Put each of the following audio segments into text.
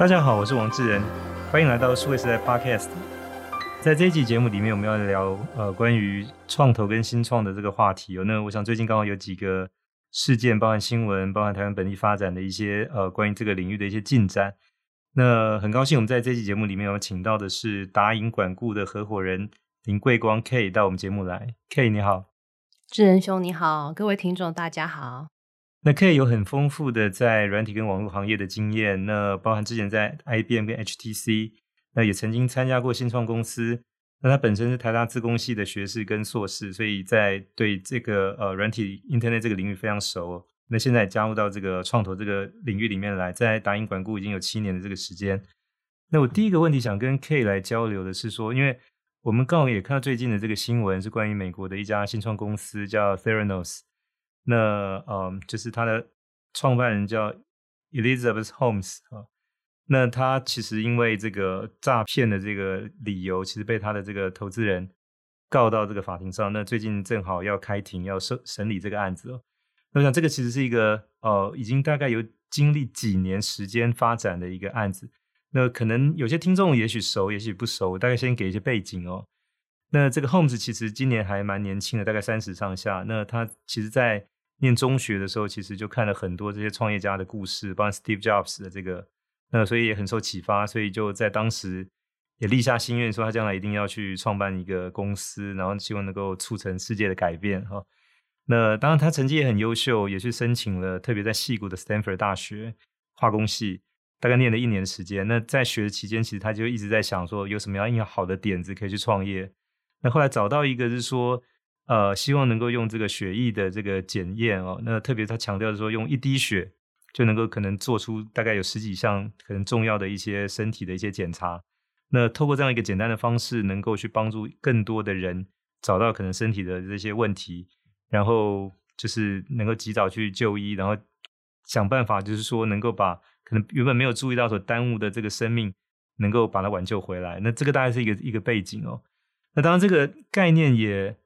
大家好，我是王志仁，欢迎来到数位时代 Podcast。在这一集节目里面，我们要聊呃关于创投跟新创的这个话题。有那我想最近刚好有几个事件，包含新闻，包含台湾本地发展的一些呃关于这个领域的一些进展。那很高兴我们在这期节目里面有请到的是达盈管顾的合伙人林桂光 K 到我们节目来。K 你好，智仁兄你好，各位听众大家好。那 K 有很丰富的在软体跟网络行业的经验，那包含之前在 IBM 跟 HTC，那也曾经参加过新创公司。那他本身是台大资工系的学士跟硕士，所以在对这个呃软体 Internet 这个领域非常熟。那现在加入到这个创投这个领域里面来，在达盈管顾已经有七年的这个时间。那我第一个问题想跟 K 来交流的是说，因为我们刚好也看到最近的这个新闻，是关于美国的一家新创公司叫 Theranos。那嗯，就是他的创办人叫 Elizabeth Holmes 啊。那他其实因为这个诈骗的这个理由，其实被他的这个投资人告到这个法庭上。那最近正好要开庭，要审审理这个案子哦。那我想这个其实是一个呃，已经大概有经历几年时间发展的一个案子。那可能有些听众也许熟，也许不熟，大概先给一些背景哦。那这个 Holmes 其实今年还蛮年轻的，大概三十上下。那他其实，在念中学的时候，其实就看了很多这些创业家的故事，包括 Steve Jobs 的这个，那所以也很受启发，所以就在当时也立下心愿，说他将来一定要去创办一个公司，然后希望能够促成世界的改变哈。那当然他成绩也很优秀，也去申请了，特别在矽谷的 Stanford 大学化工系，大概念了一年的时间。那在学的期间，其实他就一直在想说，有什么样一个好的点子可以去创业。那后来找到一个是说，呃，希望能够用这个血液的这个检验哦，那特别他强调说，用一滴血就能够可能做出大概有十几项可能重要的一些身体的一些检查。那透过这样一个简单的方式，能够去帮助更多的人找到可能身体的这些问题，然后就是能够及早去就医，然后想办法就是说能够把可能原本没有注意到所耽误的这个生命，能够把它挽救回来。那这个大概是一个一个背景哦。那当然，这个概念也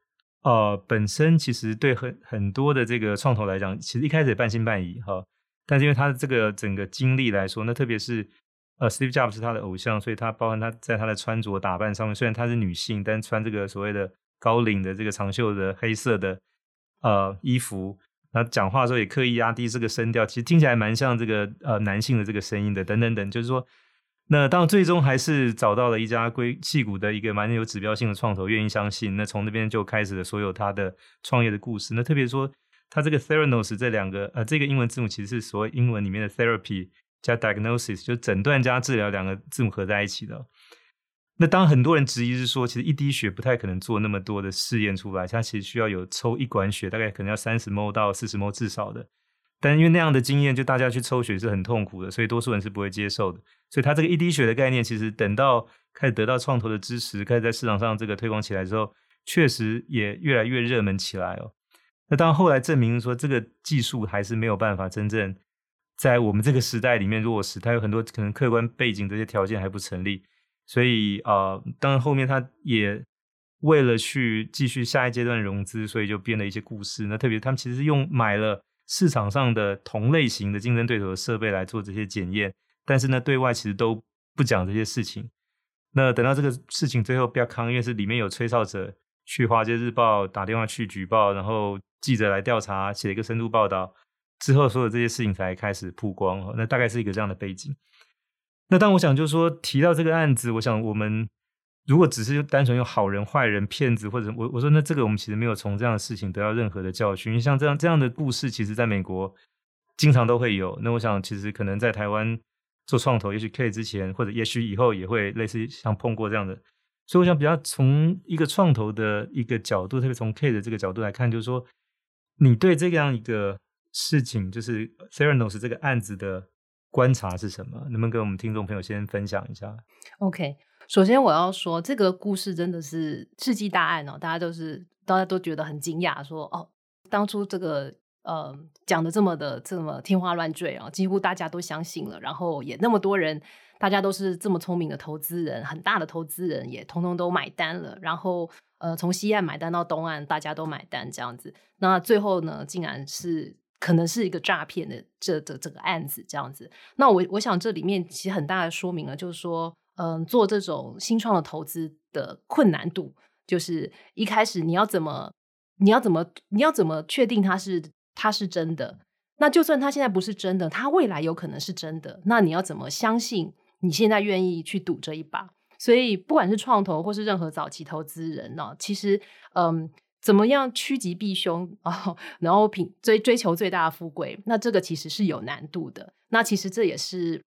呃本身其实对很很多的这个创投来讲，其实一开始也半信半疑哈。但是因为他的这个整个经历来说，那特别是呃 Steve Jobs 是他的偶像，所以他包含他在他的穿着打扮上面，虽然他是女性，但穿这个所谓的高领的这个长袖的黑色的呃衣服，那讲话的时候也刻意压低这个声调，其实听起来蛮像这个呃男性的这个声音的，等等等，就是说。那当最终还是找到了一家硅矽谷的一个蛮有指标性的创投，愿意相信。那从那边就开始了所有他的创业的故事。那特别说，他这个 Theranos 这两个呃，这个英文字母其实是所谓英文里面的 therapy 加 diagnosis，就诊断加治疗两个字母合在一起的。那当很多人质疑是说，其实一滴血不太可能做那么多的试验出来，它其实需要有抽一管血，大概可能要三十 ml 到四十 ml 至少的。但因为那样的经验，就大家去抽血是很痛苦的，所以多数人是不会接受的。所以他这个一滴血的概念，其实等到开始得到创投的支持，开始在市场上这个推广起来之后，确实也越来越热门起来哦。那当然后来证明说，这个技术还是没有办法真正在我们这个时代里面落实，它有很多可能客观背景这些条件还不成立。所以啊、当然后面他也为了去继续下一阶段融资，所以就编了一些故事。那特别他们其实是用买了。市场上的同类型的竞争对手的设备来做这些检验，但是呢，对外其实都不讲这些事情。那等到这个事情最后比较康，因为是里面有吹哨者去《华尔街日报》打电话去举报，然后记者来调查，写了一个深度报道之后，所有这些事情才开始曝光。那大概是一个这样的背景。那当我想就是说提到这个案子，我想我们。如果只是单纯用好人、坏人、骗子，或者我我说那这个我们其实没有从这样的事情得到任何的教训。因为像这样这样的故事，其实在美国经常都会有。那我想，其实可能在台湾做创投，也许 K 之前或者也许以后也会类似像碰过这样的。所以我想比较从一个创投的一个角度，特别从 K 的这个角度来看，就是说你对这样一个事情，就是 Theranos 这个案子的观察是什么？能不能跟我们听众朋友先分享一下？OK。首先，我要说这个故事真的是世纪大案哦，大家都是大家都觉得很惊讶，说哦，当初这个呃讲的这么的这么天花乱坠啊，几乎大家都相信了，然后也那么多人，大家都是这么聪明的投资人，很大的投资人也通通都买单了，然后呃从西岸买单到东岸，大家都买单这样子，那最后呢，竟然是。可能是一个诈骗的这这这个案子这样子。那我我想这里面其实很大的说明了，就是说，嗯，做这种新创的投资的困难度，就是一开始你要怎么，你要怎么，你要怎么确定它是它是真的？那就算它现在不是真的，它未来有可能是真的。那你要怎么相信你现在愿意去赌这一把？所以不管是创投或是任何早期投资人呢，其实嗯。怎么样趋吉避凶啊？然后拼追追求最大的富贵，那这个其实是有难度的。那其实这也是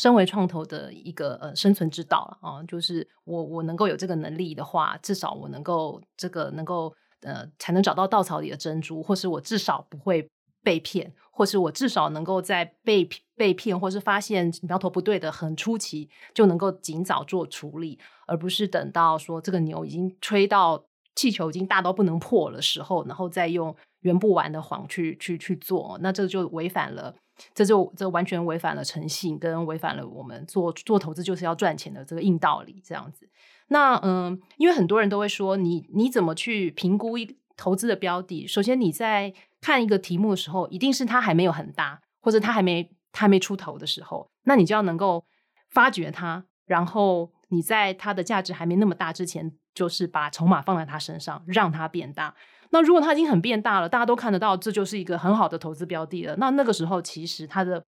身为创投的一个呃生存之道啊。就是我我能够有这个能力的话，至少我能够这个能够呃才能找到稻草里的珍珠，或是我至少不会被骗，或是我至少能够在被被骗或是发现苗头不对的很初期就能够尽早做处理，而不是等到说这个牛已经吹到。气球已经大到不能破的时候，然后再用圆不完的谎去去去做，那这就违反了，这就这完全违反了诚信，跟违反了我们做做投资就是要赚钱的这个硬道理。这样子，那嗯，因为很多人都会说，你你怎么去评估一投资的标的？首先你在看一个题目的时候，一定是它还没有很大，或者它还没它还没出头的时候，那你就要能够发掘它，然后你在它的价值还没那么大之前。就是把筹码放在他身上，让他变大。那如果他已经很变大了，大家都看得到，这就是一个很好的投资标的了。那那个时候，其实他的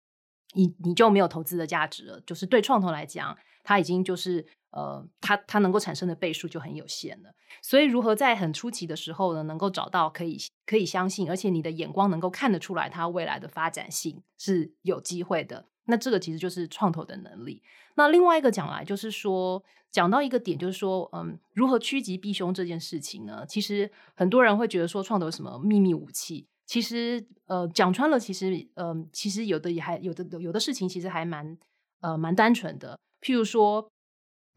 你你就没有投资的价值了。就是对创投来讲，他已经就是呃，他他能够产生的倍数就很有限了。所以，如何在很初期的时候呢，能够找到可以可以相信，而且你的眼光能够看得出来，他未来的发展性是有机会的。那这个其实就是创投的能力。那另外一个讲来，就是说。讲到一个点，就是说，嗯，如何趋吉避凶这件事情呢？其实很多人会觉得说，创投有什么秘密武器？其实，呃，讲穿了，其实，嗯、其实有的也还有的有的事情，其实还蛮，呃，蛮单纯的。譬如说，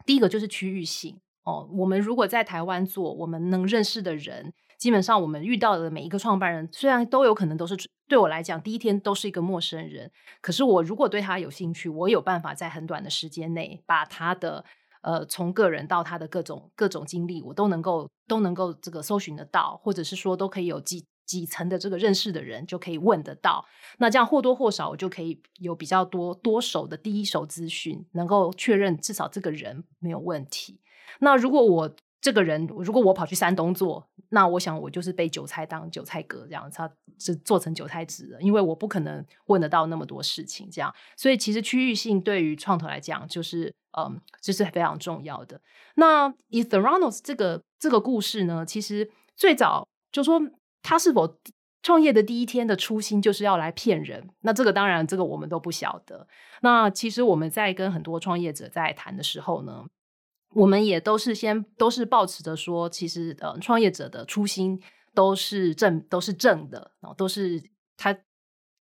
第一个就是区域性哦。我们如果在台湾做，我们能认识的人，基本上我们遇到的每一个创办人，虽然都有可能都是对我来讲第一天都是一个陌生人，可是我如果对他有兴趣，我有办法在很短的时间内把他的。呃，从个人到他的各种各种经历，我都能够都能够这个搜寻得到，或者是说都可以有几几层的这个认识的人就可以问得到。那这样或多或少，我就可以有比较多多手的第一手资讯，能够确认至少这个人没有问题。那如果我这个人，如果我跑去山东做，那我想我就是被韭菜当韭菜割这样，他是做成韭菜纸的，因为我不可能问得到那么多事情这样。所以其实区域性对于创投来讲，就是嗯，这是非常重要的。那以 Theranos 这个这个故事呢，其实最早就说他是否创业的第一天的初心就是要来骗人，那这个当然这个我们都不晓得。那其实我们在跟很多创业者在谈的时候呢。我们也都是先都是抱持着说，其实呃，创业者的初心都是正都是正的，然后都是他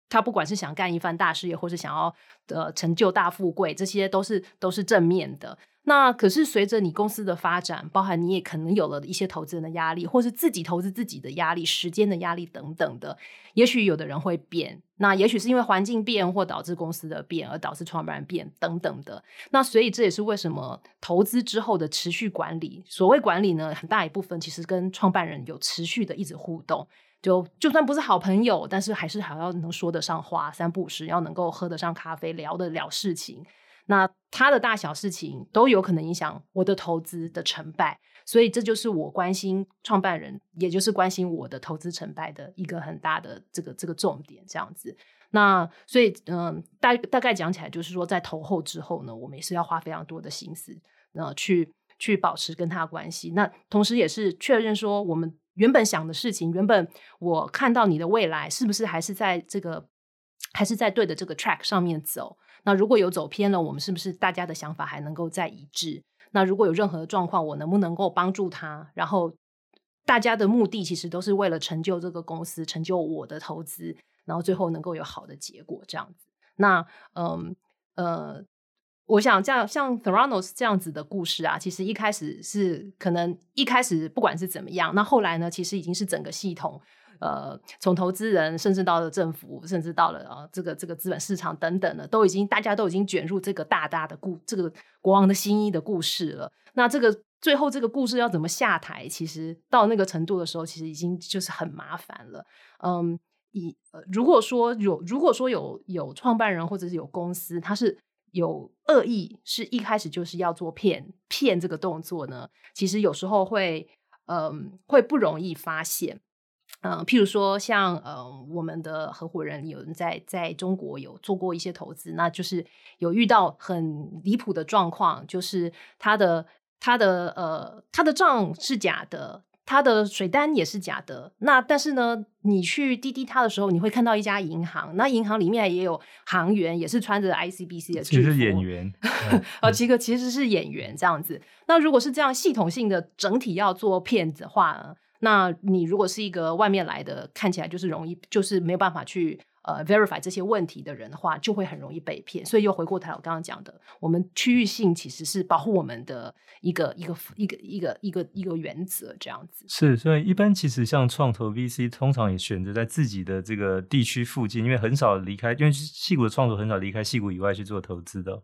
他不管是想干一番大事业，或是想要呃成就大富贵，这些都是都是正面的。那可是随着你公司的发展，包含你也可能有了一些投资人的压力，或是自己投资自己的压力、时间的压力等等的。也许有的人会变，那也许是因为环境变或导致公司的变而导致创办人变等等的。那所以这也是为什么投资之后的持续管理，所谓管理呢，很大一部分其实跟创办人有持续的一直互动。就就算不是好朋友，但是还是还要能说得上话，三不五时要能够喝得上咖啡，聊得了事情。那他的大小事情都有可能影响我的投资的成败，所以这就是我关心创办人，也就是关心我的投资成败的一个很大的这个这个重点，这样子。那所以嗯，大大概讲起来就是说，在投后之后呢，我们也是要花非常多的心思，呃，去去保持跟他关系。那同时也是确认说，我们原本想的事情，原本我看到你的未来是不是还是在这个，还是在对的这个 track 上面走。那如果有走偏了，我们是不是大家的想法还能够再一致？那如果有任何的状况，我能不能够帮助他？然后大家的目的其实都是为了成就这个公司，成就我的投资，然后最后能够有好的结果，这样子。那嗯呃，我想这样像 Theranos 这样子的故事啊，其实一开始是可能一开始不管是怎么样，那后来呢，其实已经是整个系统。呃，从投资人，甚至到了政府，甚至到了啊，这个这个资本市场等等的，都已经大家都已经卷入这个大大的故这个国王的新衣的故事了。那这个最后这个故事要怎么下台？其实到那个程度的时候，其实已经就是很麻烦了。嗯，以呃，如果说有，如果说有有创办人或者是有公司，他是有恶意，是一开始就是要做骗骗这个动作呢，其实有时候会嗯、会不容易发现。嗯、呃，譬如说像呃我们的合伙人有人在在中国有做过一些投资，那就是有遇到很离谱的状况，就是他的他的呃他的账是假的。他的水单也是假的，那但是呢，你去滴滴他的时候，你会看到一家银行，那银行里面也有行员，也是穿着 ICBC 的，其实是演员，呃，这个其实是演员这样子。那如果是这样系统性的整体要做骗子的话，那你如果是一个外面来的，看起来就是容易，就是没有办法去。呃，verify 这些问题的人的话，就会很容易被骗。所以又回过头来，我刚刚讲的，我们区域性其实是保护我们的一个一个一个一个一个一个原则，这样子。是，所以一般其实像创投 VC，通常也选择在自己的这个地区附近，因为很少离开，因为戏谷的创投很少离开戏谷以外去做投资的。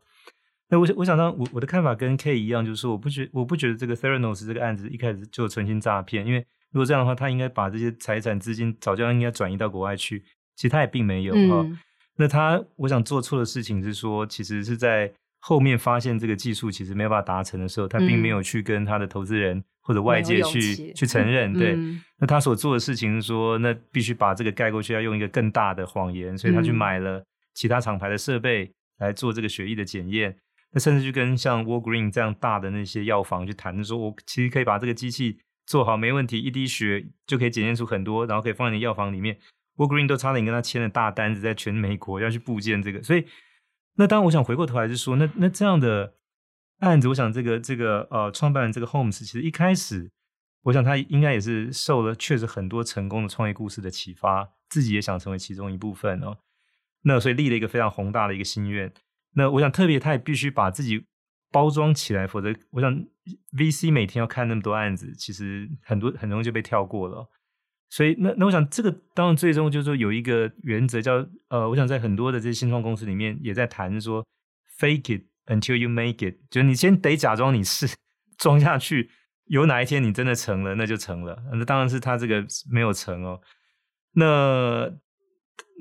那我，我想当我我的看法跟 K 一样，就是说，我不觉我不觉得这个 Theranos 这个案子一开始就存心诈骗，因为如果这样的话，他应该把这些财产资金早就应该转移到国外去。其实他也并没有哈、嗯，那他我想做错的事情是说，其实是在后面发现这个技术其实没有办法达成的时候，他并没有去跟他的投资人或者外界去去承认。对、嗯，那他所做的事情是说，那必须把这个盖过去，要用一个更大的谎言，所以他去买了其他厂牌的设备来做这个血液的检验。那甚至去跟像 Walgreen 这样大的那些药房去谈，说我其实可以把这个机器做好，没问题，一滴血就可以检验出很多，然后可以放在你药房里面。w a g r e e n 都差点跟他签了大单子，在全美国要去布建这个，所以那当然我想回过头来是说，那那这样的案子，我想这个这个呃创办人这个 Holmes 其实一开始，我想他应该也是受了确实很多成功的创业故事的启发，自己也想成为其中一部分哦。那所以立了一个非常宏大的一个心愿。那我想特别他也必须把自己包装起来，否则我想 VC 每天要看那么多案子，其实很多很容易就被跳过了。所以，那那我想，这个当然最终就是说有一个原则叫呃，我想在很多的这些新创公司里面也在谈说，fake it until you make it，就是你先得假装你是装下去，有哪一天你真的成了，那就成了。那当然是他这个没有成哦。那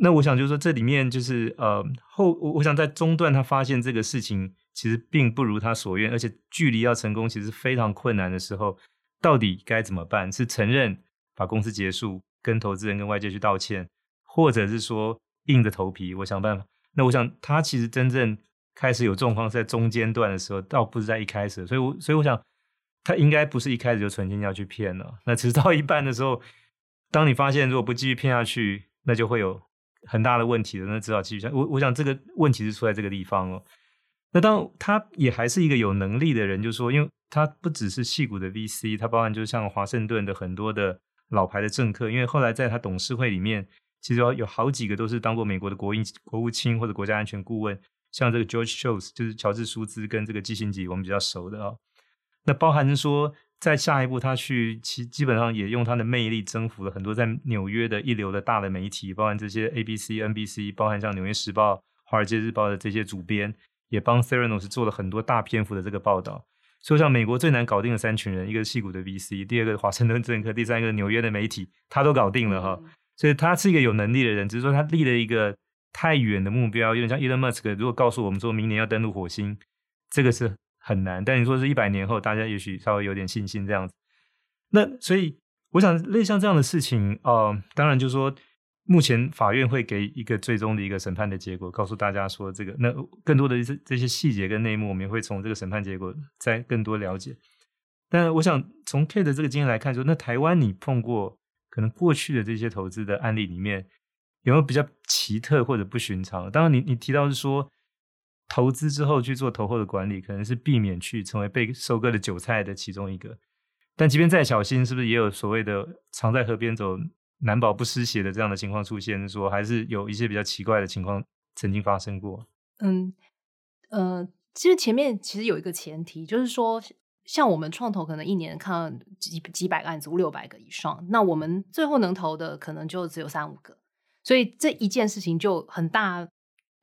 那我想就是说，这里面就是呃后，我想在中段他发现这个事情其实并不如他所愿，而且距离要成功其实非常困难的时候，到底该怎么办？是承认？把公司结束，跟投资人跟外界去道歉，或者是说硬着头皮，我想办法。那我想他其实真正开始有状况是在中间段的时候，倒不是在一开始。所以我，所以我想他应该不是一开始就存心要去骗了。那直到一半的时候，当你发现如果不继续骗下去，那就会有很大的问题了。那只好继续下。我我想这个问题是出在这个地方哦。那当他也还是一个有能力的人，就是说，因为他不只是矽谷的 VC，他包含就是像华盛顿的很多的。老牌的政客，因为后来在他董事会里面，其实有好几个都是当过美国的国营国务卿或者国家安全顾问，像这个 George Shultz 就是乔治舒兹跟这个基辛格，我们比较熟的啊、那包含说，在下一步他去，其基本上也用他的魅力征服了很多在纽约的一流的大的媒体，包含这些 ABC、NBC，包含像纽约时报、华尔街日报的这些主编，也帮 Theranos 做了很多大篇幅的这个报道。说，像美国最难搞定的三群人，一个是矽谷的 VC，第二个华盛顿政客，第三个纽约的媒体，他都搞定了哈。所以，他是一个有能力的人，只是说他立了一个太远的目标，有点像 Elon Musk。如果告诉我们说明年要登陆火星，这个是很难。但你说是一百年后，大家也许稍微有点信心这样子。那所以，我想类似像这样的事情，呃，当然就是说。目前法院会给一个最终的一个审判的结果，告诉大家说这个，那更多的这这些细节跟内幕，我们也会从这个审判结果再更多了解。但我想从 K 的这个经验来看说，那台湾你碰过可能过去的这些投资的案例里面，有没有比较奇特或者不寻常？当然，你你提到是说投资之后去做投后的管理，可能是避免去成为被收割的韭菜的其中一个。但即便再小心，是不是也有所谓的常在河边走？难保不湿鞋的这样的情况出现，说还是有一些比较奇怪的情况曾经发生过。嗯，呃，其实前面其实有一个前提，就是说，像我们创投可能一年看几几百个案子，五六百个以上，那我们最后能投的可能就只有三五个，所以这一件事情就很大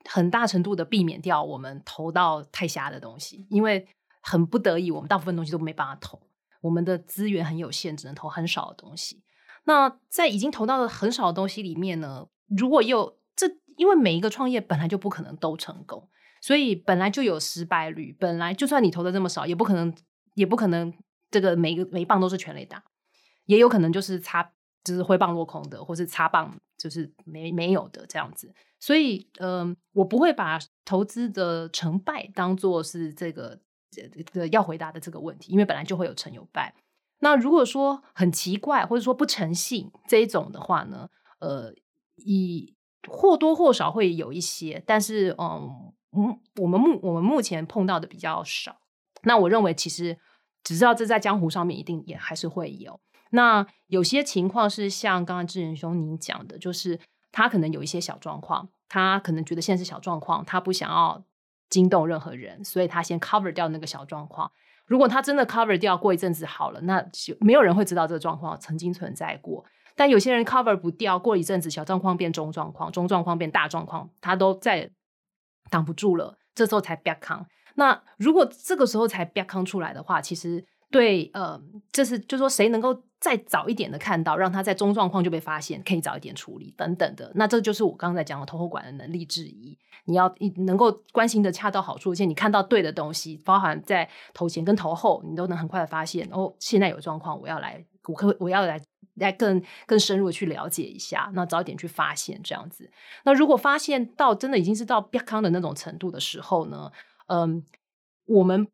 很大程度的避免掉我们投到太瞎的东西，因为很不得已，我们大部分东西都没办法投，我们的资源很有限，只能投很少的东西。那在已经投到的很少的东西里面呢，如果有这，因为每一个创业本来就不可能都成功，所以本来就有失败率。本来就算你投的这么少，也不可能，也不可能这个每个每一棒都是全垒打，也有可能就是擦，就是挥棒落空的，或是擦棒就是没没有的这样子。所以，嗯、呃，我不会把投资的成败当做是这个这个要回答的这个问题，因为本来就会有成有败。那如果说很奇怪，或者说不诚信这一种的话呢，呃，以或多或少会有一些，但是嗯，我们目我们目前碰到的比较少。那我认为其实只知道这在江湖上面一定也还是会有。那有些情况是像刚刚智仁兄您讲的，就是他可能有一些小状况，他可能觉得现在是小状况，他不想要惊动任何人，所以他先 cover 掉那个小状况。如果他真的 cover 掉，过一阵子好了，那就没有人会知道这个状况曾经存在过。但有些人 cover 不掉，过一阵子小状况变中状况，中状况变大状况，他都再挡不住了，这时候才 back on。那如果这个时候才 back on 出来的话，其实对，呃，这是就说谁能够再早一点的看到，让他在中状况就被发现，可以早一点处理等等的。那这就是我刚才讲的投后管的能力之一。你要能够关心的恰到好处，而且你看到对的东西，包含在投前跟投后，你都能很快的发现哦，现在有状况，我要来，我可我要来来更更深入的去了解一下，那早一点去发现这样子。那如果发现到真的已经是到瘪康的那种程度的时候呢，嗯，我们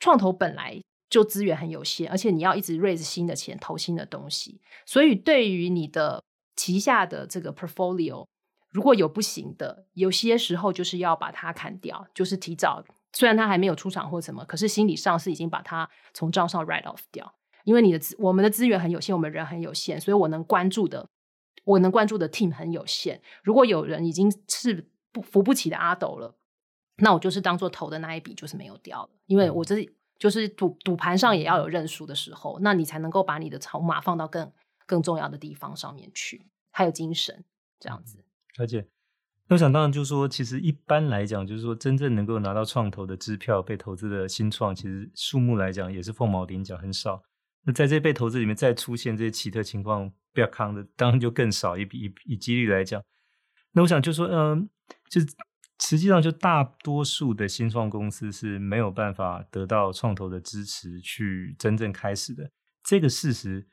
创投本来就资源很有限，而且你要一直 raise 新的钱投新的东西，所以对于你的旗下的这个 portfolio。如果有不行的，有些时候就是要把它砍掉，就是提早。虽然它还没有出场或什么，可是心理上是已经把它从账上 write off 掉。因为你的资，我们的资源很有限，我们人很有限，所以我能关注的，我能关注的 team 很有限。如果有人已经是不扶不起的阿斗了，那我就是当做投的那一笔就是没有掉了。因为我这就是赌赌盘上也要有认输的时候，那你才能够把你的筹码放到更更重要的地方上面去，还有精神这样子。而且，那我想当然就是说，其实一般来讲，就是说真正能够拿到创投的支票被投资的新创，其实数目来讲也是凤毛麟角，很少。那在这被投资里面再出现这些奇特情况，不要扛的，当然就更少。以以以几率来讲，那我想就说，嗯、呃，就实际上就大多数的新创公司是没有办法得到创投的支持去真正开始的。这个事实，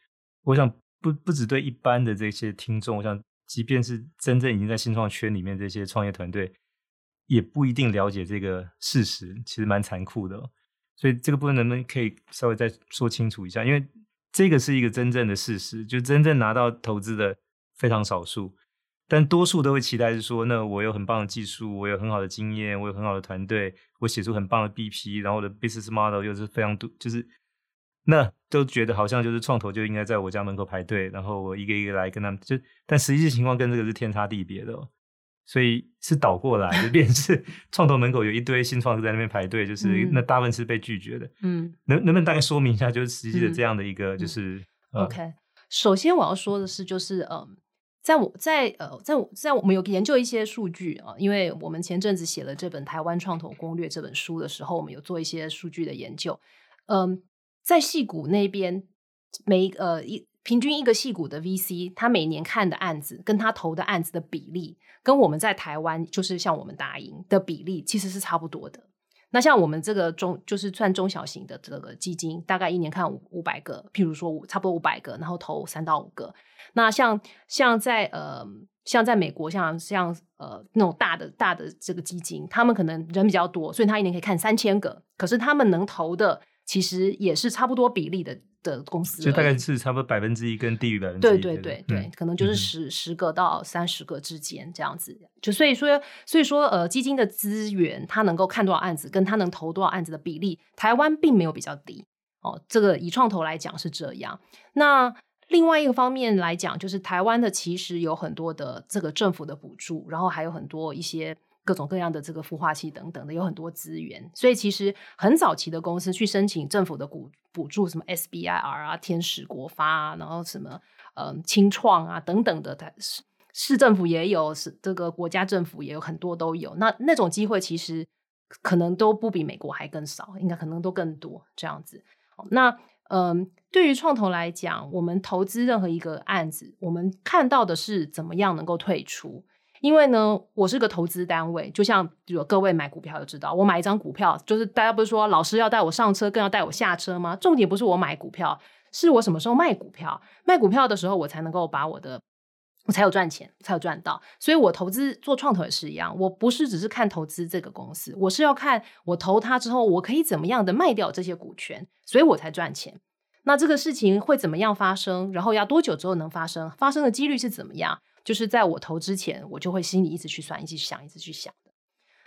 我想不不只对一般的这些听众，我想。即便是真正已经在新创圈里面，这些创业团队也不一定了解这个事实，其实蛮残酷的。所以这个部分能不能可以稍微再说清楚一下？因为这个是一个真正的事实，就真正拿到投资的非常少数，但多数都会期待是说，那我有很棒的技术，我有很好的经验，我有很好的团队，我写出很棒的 BP，然后我的 business model 又是非常多，就是。那都觉得好像就是创投就应该在我家门口排队，然后我一个一个来跟他们就，但实际情况跟这个是天差地别的哦，所以是倒过来，就变成是 创投门口有一堆新创在那边排队，就是那大部分是被拒绝的。嗯，能能不能大概说明一下，就是实际的这样的一个就是、OK。首先我要说的是，就是嗯，在我在呃在我在我们有研究一些数据啊，因为我们前阵子写了这本《台湾创投攻略》这本书的时候，我们有做一些数据的研究，嗯。在戏谷那边，每呃一平均一个戏谷的 VC，他每年看的案子跟他投的案子的比例，跟我们在台湾就是像我们打赢的比例其实是差不多的。那像我们这个中就是算中小型的这个基金，大概一年看五五百个，譬如说差不多五百个，然后投三到五个。那像像在呃像在美国，像像呃那种大的大的这个基金，他们可能人比较多，所以他一年可以看三千个，可是他们能投的。其实也是差不多比例的的公司，就大概是差不多百分之一跟低于百分之一，对对对对，嗯、可能就是十、嗯、十个到三十个之间这样子。就所以说，所以说呃，基金的资源，它能够看多少案子，跟它能投多少案子的比例，台湾并没有比较低哦。这个以创投来讲是这样。那另外一个方面来讲，就是台湾的其实有很多的这个政府的补助，然后还有很多一些。各种各样的这个孵化器等等的，有很多资源，所以其实很早期的公司去申请政府的补补助，什么 SBIR 啊、天使国发啊，然后什么呃清创啊等等的，它市市政府也有，是这个国家政府也有很多都有。那那种机会其实可能都不比美国还更少，应该可能都更多这样子。那嗯，对于创投来讲，我们投资任何一个案子，我们看到的是怎么样能够退出。因为呢，我是个投资单位，就像有各位买股票就知道，我买一张股票，就是大家不是说老师要带我上车，更要带我下车吗？重点不是我买股票，是我什么时候卖股票，卖股票的时候，我才能够把我的，我才有赚钱，才有赚到。所以我投资做创投也是一样，我不是只是看投资这个公司，我是要看我投它之后，我可以怎么样的卖掉这些股权，所以我才赚钱。那这个事情会怎么样发生？然后要多久之后能发生？发生的几率是怎么样？就是在我投之前，我就会心里一直去算，一直想，一直去想的。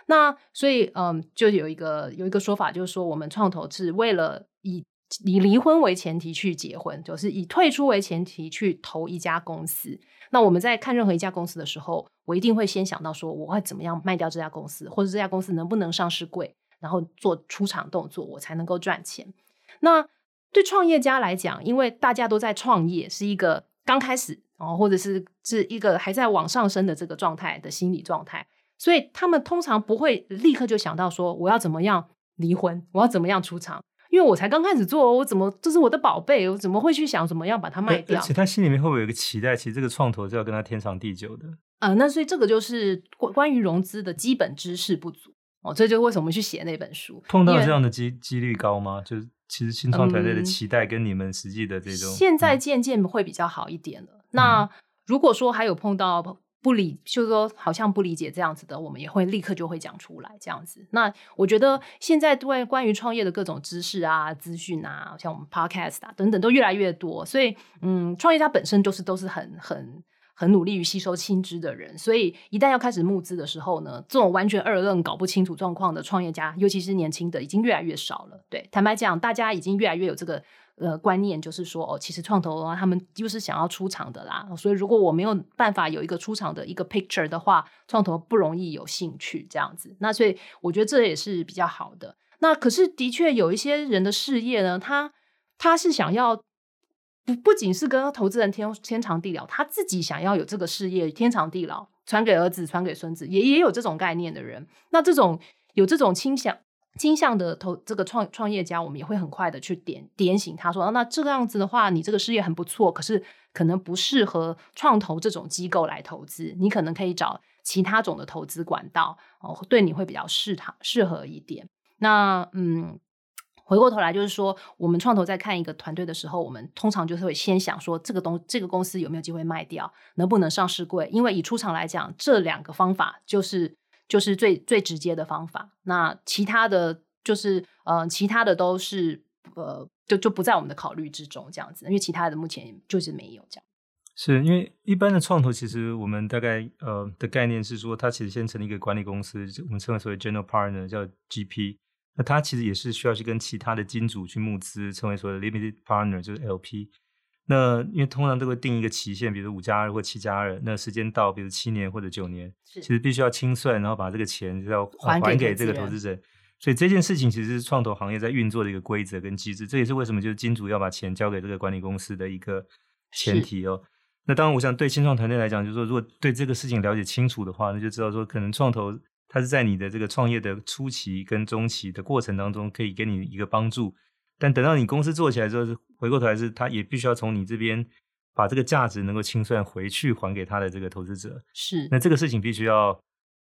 那所以，嗯，就有一个有一个说法，就是说我们创投是为了以以离婚为前提去结婚，就是以退出为前提去投一家公司。那我们在看任何一家公司的时候，我一定会先想到说，我会怎么样卖掉这家公司，或者这家公司能不能上市贵，然后做出场动作，我才能够赚钱。那对创业家来讲，因为大家都在创业，是一个刚开始。哦，或者是是一个还在往上升的这个状态的心理状态，所以他们通常不会立刻就想到说我要怎么样离婚，我要怎么样出场，因为我才刚开始做，我怎么这是我的宝贝，我怎么会去想怎么样把它卖掉？而且他心里面会不会有一个期待？其实这个创投是要跟他天长地久的。呃，那所以这个就是关关于融资的基本知识不足哦，这就为什么去写那本书。碰到这样的机几率高吗？就是其实新创团队的期待跟你们实际的这种，嗯、现在渐渐会比较好一点了。那如果说还有碰到不理，就是说好像不理解这样子的，我们也会立刻就会讲出来这样子。那我觉得现在对关于创业的各种知识啊、资讯啊，像我们 Podcast 啊等等都越来越多，所以嗯，创业家本身就是都是很很很努力于吸收新知的人，所以一旦要开始募资的时候呢，这种完全二愣搞不清楚状况的创业家，尤其是年轻的，已经越来越少了。对，坦白讲，大家已经越来越有这个。呃，观念就是说，哦，其实创投啊，他们就是想要出场的啦。所以，如果我没有办法有一个出场的一个 picture 的话，创投不容易有兴趣这样子。那所以，我觉得这也是比较好的。那可是，的确有一些人的事业呢，他他是想要不不仅是跟投资人天天长地老，他自己想要有这个事业天长地老，传给儿子，传给孙子，也也有这种概念的人。那这种有这种倾向。倾向的投这个创创业家，我们也会很快的去点点醒他说啊，那这个样子的话，你这个事业很不错，可是可能不适合创投这种机构来投资，你可能可以找其他种的投资管道哦，对你会比较适合适合一点。那嗯，回过头来就是说，我们创投在看一个团队的时候，我们通常就是会先想说，这个东这个公司有没有机会卖掉，能不能上市柜？因为以出场来讲，这两个方法就是。就是最最直接的方法，那其他的就是呃，其他的都是呃，就就不在我们的考虑之中，这样子，因为其他的目前就是没有这样。是因为一般的创投，其实我们大概呃的概念是说，它其实先成立一个管理公司，我们称为所谓 general partner 叫 GP，那它其实也是需要去跟其他的金主去募资，称为所谓的 limited partner 就是 LP。那因为通常都会定一个期限，比如五加二或七加二，那时间到，比如七年或者九年，其实必须要清算，然后把这个钱就要还给这个投资者。所以这件事情其实是创投行业在运作的一个规则跟机制，这也是为什么就是金主要把钱交给这个管理公司的一个前提哦。那当然，我想对新创团队来讲，就是说如果对这个事情了解清楚的话，那就知道说可能创投它是在你的这个创业的初期跟中期的过程当中，可以给你一个帮助。但等到你公司做起来之后，是回过头来是，他也必须要从你这边把这个价值能够清算回去，还给他的这个投资者。是，那这个事情必须要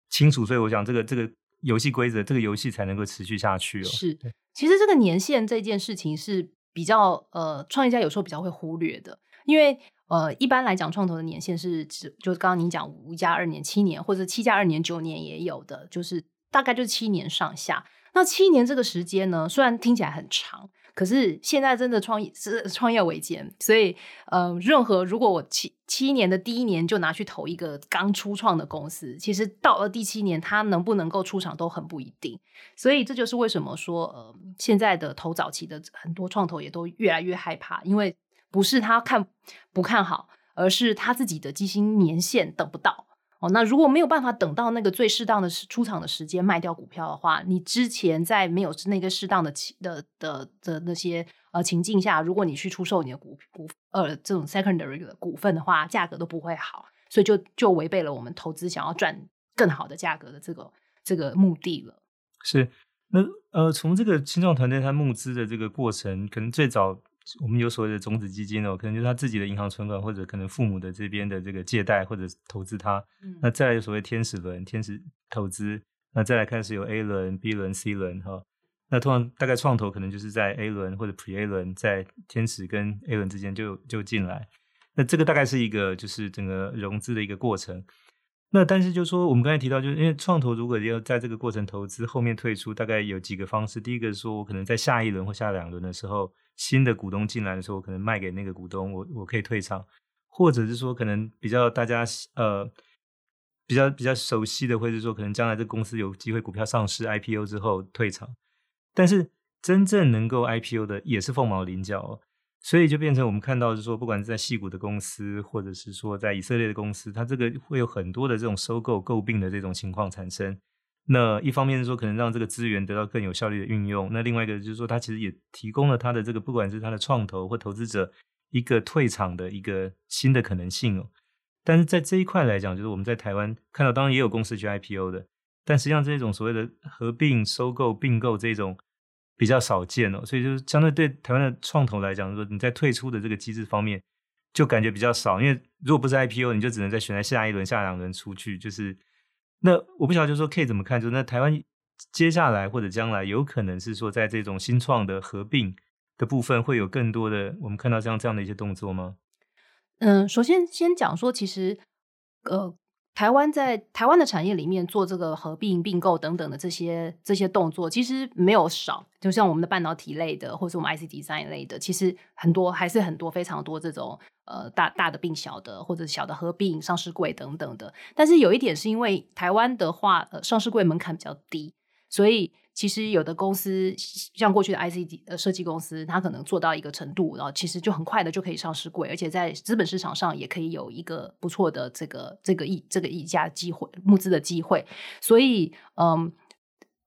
清楚。所以我想，这个这个游戏规则，这个游戏才能够持续下去哦。是，其实这个年限这件事情是比较呃，创业家有时候比较会忽略的，因为呃，一般来讲，创投的年限是指，就刚刚您讲五加二年、七年，或者七加二年、九年也有的，就是大概就是七年上下。那七年这个时间呢，虽然听起来很长。可是现在真的创业是创业维艰，所以呃，任何如果我七七年的第一年就拿去投一个刚初创的公司，其实到了第七年，它能不能够出场都很不一定。所以这就是为什么说呃，现在的投早期的很多创投也都越来越害怕，因为不是他看不看好，而是他自己的基金年限等不到。哦，那如果没有办法等到那个最适当的出场的时间卖掉股票的话，你之前在没有那个适当的的的的那些呃情境下，如果你去出售你的股股呃这种 secondary 的股份的话，价格都不会好，所以就就违背了我们投资想要赚更好的价格的这个这个目的了。是，那呃从这个青创团队他募资的这个过程，可能最早我们有所谓的种子基金哦，可能就是他自己的银行存款，或者可能父母的这边的这个借贷或者投资他。嗯、那再来有所谓天使轮、天使投资，那再来开始有 A 轮、B 轮、C 轮哈。那通常大概创投可能就是在 A 轮或者 Pre A 轮，在天使跟 A 轮之间就就进来。那这个大概是一个就是整个融资的一个过程。那但是就说，我们刚才提到，就是因为创投如果要在这个过程投资，后面退出，大概有几个方式。第一个是说我可能在下一轮或下两轮的时候，新的股东进来的时候，我可能卖给那个股东，我我可以退场，或者是说可能比较大家呃比较比较熟悉的，或者是说可能将来这公司有机会股票上市 IPO 之后退场。但是真正能够 IPO 的也是凤毛麟角哦。所以就变成我们看到，是说，不管是在戏谷的公司，或者是说在以色列的公司，它这个会有很多的这种收购、购并的这种情况产生。那一方面是说，可能让这个资源得到更有效率的运用；那另外一个就是说，它其实也提供了它的这个，不管是它的创投或投资者一个退场的一个新的可能性哦。但是在这一块来讲，就是我们在台湾看到，当然也有公司去 IPO 的，但实际上这种所谓的合并、收购、并购这种。比较少见哦，所以就是相对对台湾的创投来讲，说你在退出的这个机制方面，就感觉比较少。因为如果不是 IPO，你就只能再选在下一轮、下两轮出去。就是那我不晓得，就是说 K 怎么看？就是那台湾接下来或者将来有可能是说，在这种新创的合并的部分，会有更多的我们看到像这样的一些动作吗？嗯，首先先讲说，其实呃。台湾在台湾的产业里面做这个合并、并购等等的这些这些动作，其实没有少。就像我们的半导体类的，或者我们 IC Design 类的，其实很多还是很多非常多这种呃大大的并小的，或者小的合并、上市柜等等的。但是有一点是因为台湾的话，呃，上市柜门槛比较低，所以。其实有的公司像过去的 IC 呃设计公司，它可能做到一个程度，然后其实就很快的就可以上市柜，而且在资本市场上也可以有一个不错的这个这个溢这个溢价机会募资的机会。所以嗯，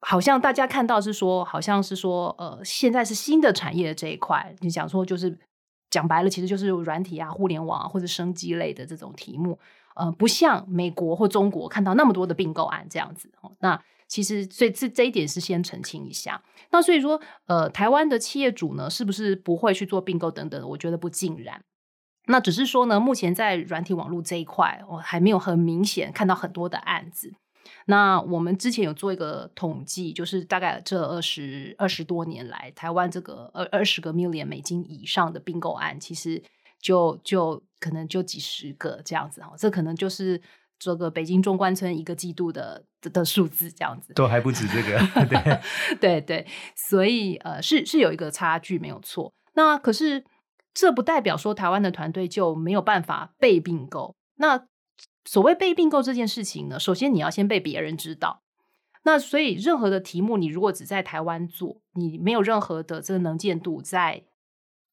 好像大家看到是说，好像是说呃，现在是新的产业这一块，你讲说就是讲白了，其实就是软体啊、互联网啊或者生机类的这种题目，呃，不像美国或中国看到那么多的并购案这样子。那其实，所以这这一点是先澄清一下。那所以说，呃，台湾的企业主呢，是不是不会去做并购等等？我觉得不尽然。那只是说呢，目前在软体网络这一块，我还没有很明显看到很多的案子。那我们之前有做一个统计，就是大概这二十二十多年来，台湾这个二二十个 million 美金以上的并购案，其实就就可能就几十个这样子哈。这可能就是。这个北京中关村一个季度的的，的数字这样子，都还不止这个，对 对对，所以呃是是有一个差距没有错。那可是这不代表说台湾的团队就没有办法被并购。那所谓被并购这件事情呢，首先你要先被别人知道。那所以任何的题目，你如果只在台湾做，你没有任何的这个能见度在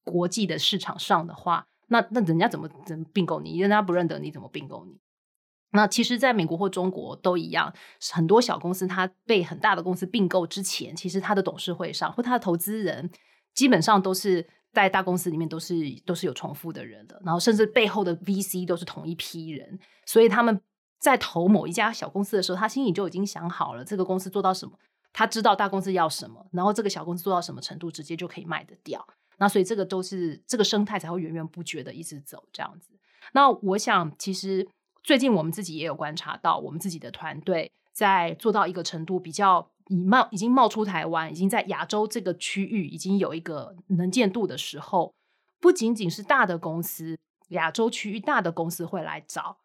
国际的市场上的话，那那人家怎么怎么并购你？人家不认得你怎么并购你？那其实，在美国或中国都一样，很多小公司它被很大的公司并购之前，其实它的董事会上或它的投资人，基本上都是在大公司里面都是都是有重复的人的，然后甚至背后的 VC 都是同一批人，所以他们在投某一家小公司的时候，他心里就已经想好了这个公司做到什么，他知道大公司要什么，然后这个小公司做到什么程度，直接就可以卖得掉。那所以这个都是这个生态才会源源不绝的一直走这样子。那我想其实。最近我们自己也有观察到，我们自己的团队在做到一个程度，比较已冒已经冒出台湾，已经在亚洲这个区域已经有一个能见度的时候，不仅仅是大的公司，亚洲区域大的公司会来找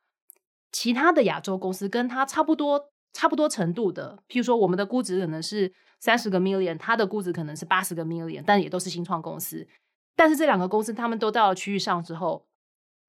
其他的亚洲公司，跟它差不多差不多程度的，譬如说我们的估值可能是三十个 million，它的估值可能是八十个 million，但也都是新创公司。但是这两个公司他们都到了区域上之后，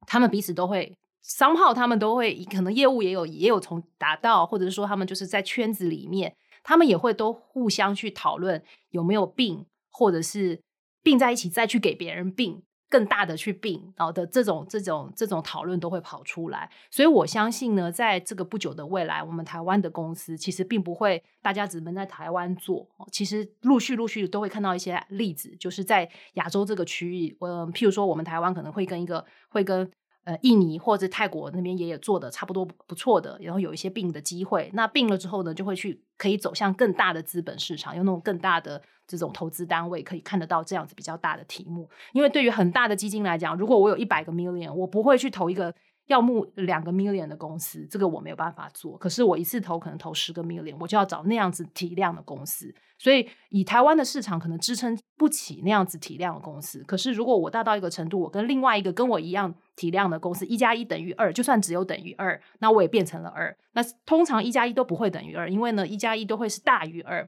他们彼此都会。商号他们都会可能业务也有也有从达到，或者是说他们就是在圈子里面，他们也会都互相去讨论有没有并，或者是并在一起再去给别人并更大的去并，然后的这种这种这种讨论都会跑出来。所以我相信呢，在这个不久的未来，我们台湾的公司其实并不会大家只能在台湾做，其实陆续陆续都会看到一些例子，就是在亚洲这个区域，嗯，譬如说我们台湾可能会跟一个会跟。呃，印尼或者泰国那边也有做的差不多不错的，然后有一些并的机会。那并了之后呢，就会去可以走向更大的资本市场，有那种更大的这种投资单位可以看得到这样子比较大的题目。因为对于很大的基金来讲，如果我有一百个 million，我不会去投一个。要募两个 million 的公司，这个我没有办法做。可是我一次投可能投十个 million，我就要找那样子体量的公司。所以以台湾的市场可能支撑不起那样子体量的公司。可是如果我大到一个程度，我跟另外一个跟我一样体量的公司，一加一等于二，就算只有等于二，那我也变成了二。那通常一加一都不会等于二，因为呢一加一都会是大于二。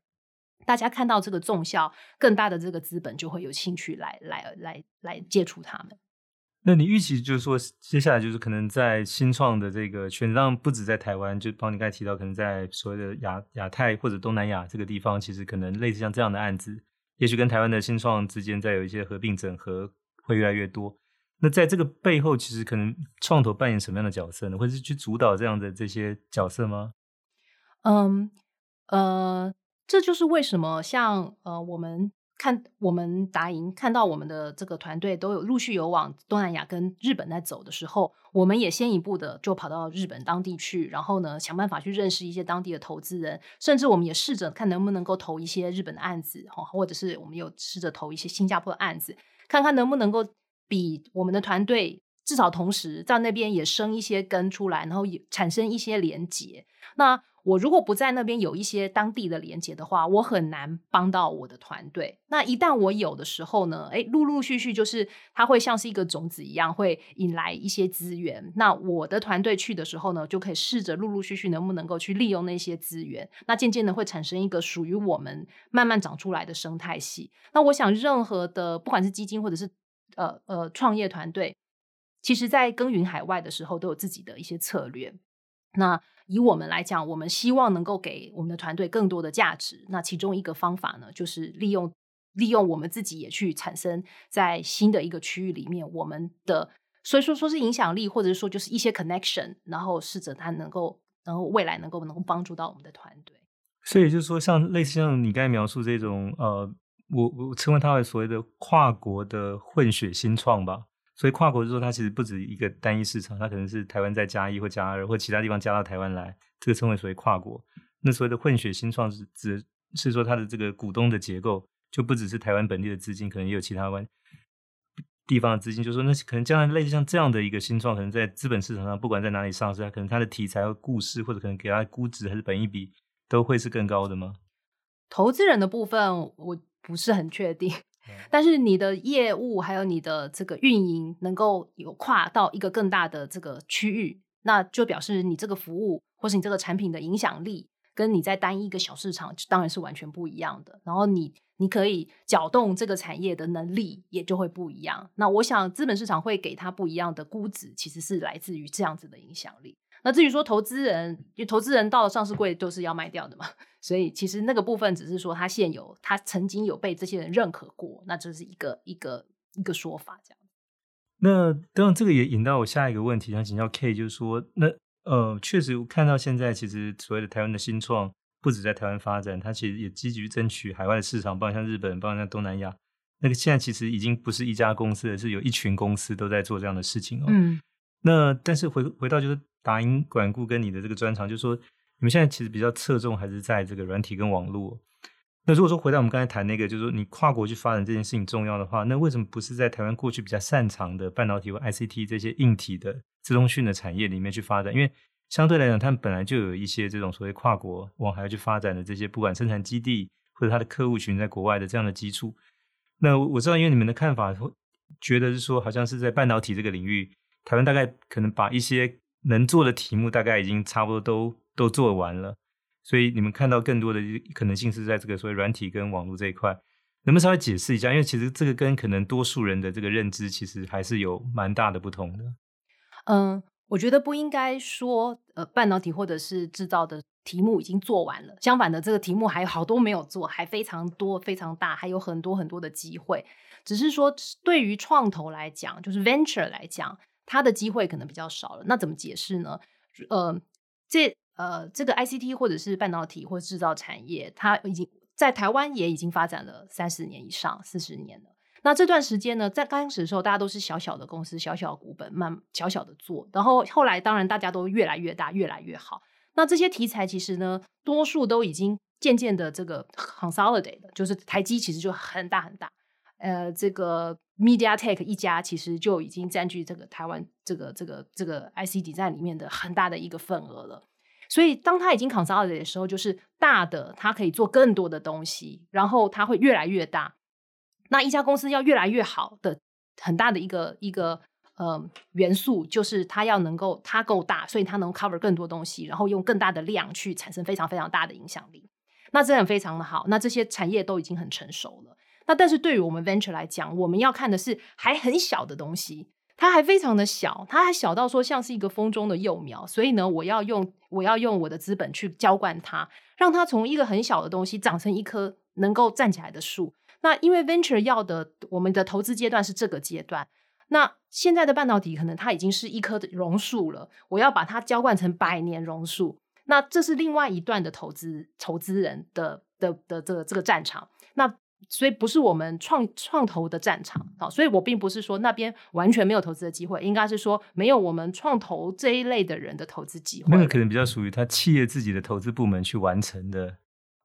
大家看到这个重效，更大的这个资本就会有兴趣来来来来接触他们。那你预期就是说，接下来就是可能在新创的这个圈子上，不止在台湾，就帮你刚才提到，可能在所谓的亚亚太或者东南亚这个地方，其实可能类似像这样的案子，也许跟台湾的新创之间再有一些合并整合，会越来越多。那在这个背后，其实可能创投扮演什么样的角色呢？或者是去主导这样的这些角色吗？嗯呃，这就是为什么像呃我们。看我们达银看到我们的这个团队都有陆续有往东南亚跟日本在走的时候，我们也先一步的就跑到日本当地去，然后呢想办法去认识一些当地的投资人，甚至我们也试着看能不能够投一些日本的案子哈，或者是我们有试着投一些新加坡的案子，看看能不能够比我们的团队至少同时在那边也生一些根出来，然后也产生一些连结。那我如果不在那边有一些当地的连接的话，我很难帮到我的团队。那一旦我有的时候呢，诶，陆陆续续就是它会像是一个种子一样，会引来一些资源。那我的团队去的时候呢，就可以试着陆陆续续能不能够去利用那些资源。那渐渐的会产生一个属于我们慢慢长出来的生态系。那我想，任何的不管是基金或者是呃呃创业团队，其实在耕耘海外的时候，都有自己的一些策略。那以我们来讲，我们希望能够给我们的团队更多的价值。那其中一个方法呢，就是利用利用我们自己也去产生在新的一个区域里面我们的，所以说说是影响力，或者是说就是一些 connection，然后试着它能够，然后未来能够能够帮助到我们的团队。所以就是说，像类似像你刚才描述这种，呃，我我称为它为所谓的跨国的混血新创吧。所以跨国就是说，它其实不止一个单一市场，它可能是台湾再加一或加二，或其他地方加到台湾来，这个称为所谓跨国。那所谓的混血新创是指是说它的这个股东的结构就不只是台湾本地的资金，可能也有其他湾地方的资金。就是说，那可能将来类似像这样的一个新创，可能在资本市场上，不管在哪里上市，它可能它的题材和故事，或者可能给它估值还是本益比，都会是更高的吗？投资人的部分，我不是很确定。但是你的业务还有你的这个运营能够有跨到一个更大的这个区域，那就表示你这个服务或是你这个产品的影响力，跟你在单一一个小市场当然是完全不一样的。然后你你可以搅动这个产业的能力也就会不一样。那我想资本市场会给它不一样的估值，其实是来自于这样子的影响力。那至于说投资人，投资人到了上市柜都是要卖掉的嘛，所以其实那个部分只是说他现有，他曾经有被这些人认可过，那这是一个一个一个说法这样。那当然这个也引到我下一个问题，想请教 K，就是说，那呃，确实我看到现在其实所谓的台湾的新创不止在台湾发展，它其实也积极争取海外的市场，包括像日本，包括像东南亚。那个现在其实已经不是一家公司，而是有一群公司都在做这样的事情哦。嗯。那但是回回到就是。达银管顾跟你的这个专长，就是说你们现在其实比较侧重还是在这个软体跟网络。那如果说回到我们刚才谈那个，就是说你跨国去发展这件事情重要的话，那为什么不是在台湾过去比较擅长的半导体或 ICT 这些硬体的资通讯的产业里面去发展？因为相对来讲，他们本来就有一些这种所谓跨国往海外去发展的这些，不管生产基地或者他的客户群在国外的这样的基础。那我知道，因为你们的看法，觉得是说好像是在半导体这个领域，台湾大概可能把一些能做的题目大概已经差不多都都做完了，所以你们看到更多的可能性是在这个所谓软体跟网络这一块，能不能稍微解释一下？因为其实这个跟可能多数人的这个认知其实还是有蛮大的不同的。嗯，我觉得不应该说呃半导体或者是制造的题目已经做完了，相反的这个题目还有好多没有做，还非常多非常大，还有很多很多的机会。只是说对于创投来讲，就是 venture 来讲。它的机会可能比较少了，那怎么解释呢？呃，这呃，这个 ICT 或者是半导体或制造产业，它已经在台湾也已经发展了三十年以上，四十年了。那这段时间呢，在刚开始的时候，大家都是小小的公司，小小的股本，慢小小的做。然后后来，当然大家都越来越大，越来越好。那这些题材其实呢，多数都已经渐渐的这个 consolidate 了，就是台积其实就很大很大。呃，这个 MediaTek 一家其实就已经占据这个台湾这个这个这个 ICD 站里面的很大的一个份额了。所以，当它已经 consolidate 的时候，就是大的它可以做更多的东西，然后它会越来越大。那一家公司要越来越好的很大的一个一个呃元素，就是它要能够它够大，所以它能 cover 更多东西，然后用更大的量去产生非常非常大的影响力。那这样非常的好。那这些产业都已经很成熟了。那但是对于我们 venture 来讲，我们要看的是还很小的东西，它还非常的小，它还小到说像是一个风中的幼苗。所以呢，我要用我要用我的资本去浇灌它，让它从一个很小的东西长成一棵能够站起来的树。那因为 venture 要的，我们的投资阶段是这个阶段。那现在的半导体可能它已经是一棵榕树了，我要把它浇灌成百年榕树。那这是另外一段的投资投资人的的的这个这个战场。那所以不是我们创创投的战场啊。所以我并不是说那边完全没有投资的机会，应该是说没有我们创投这一类的人的投资机会。那个可能比较属于他企业自己的投资部门去完成的，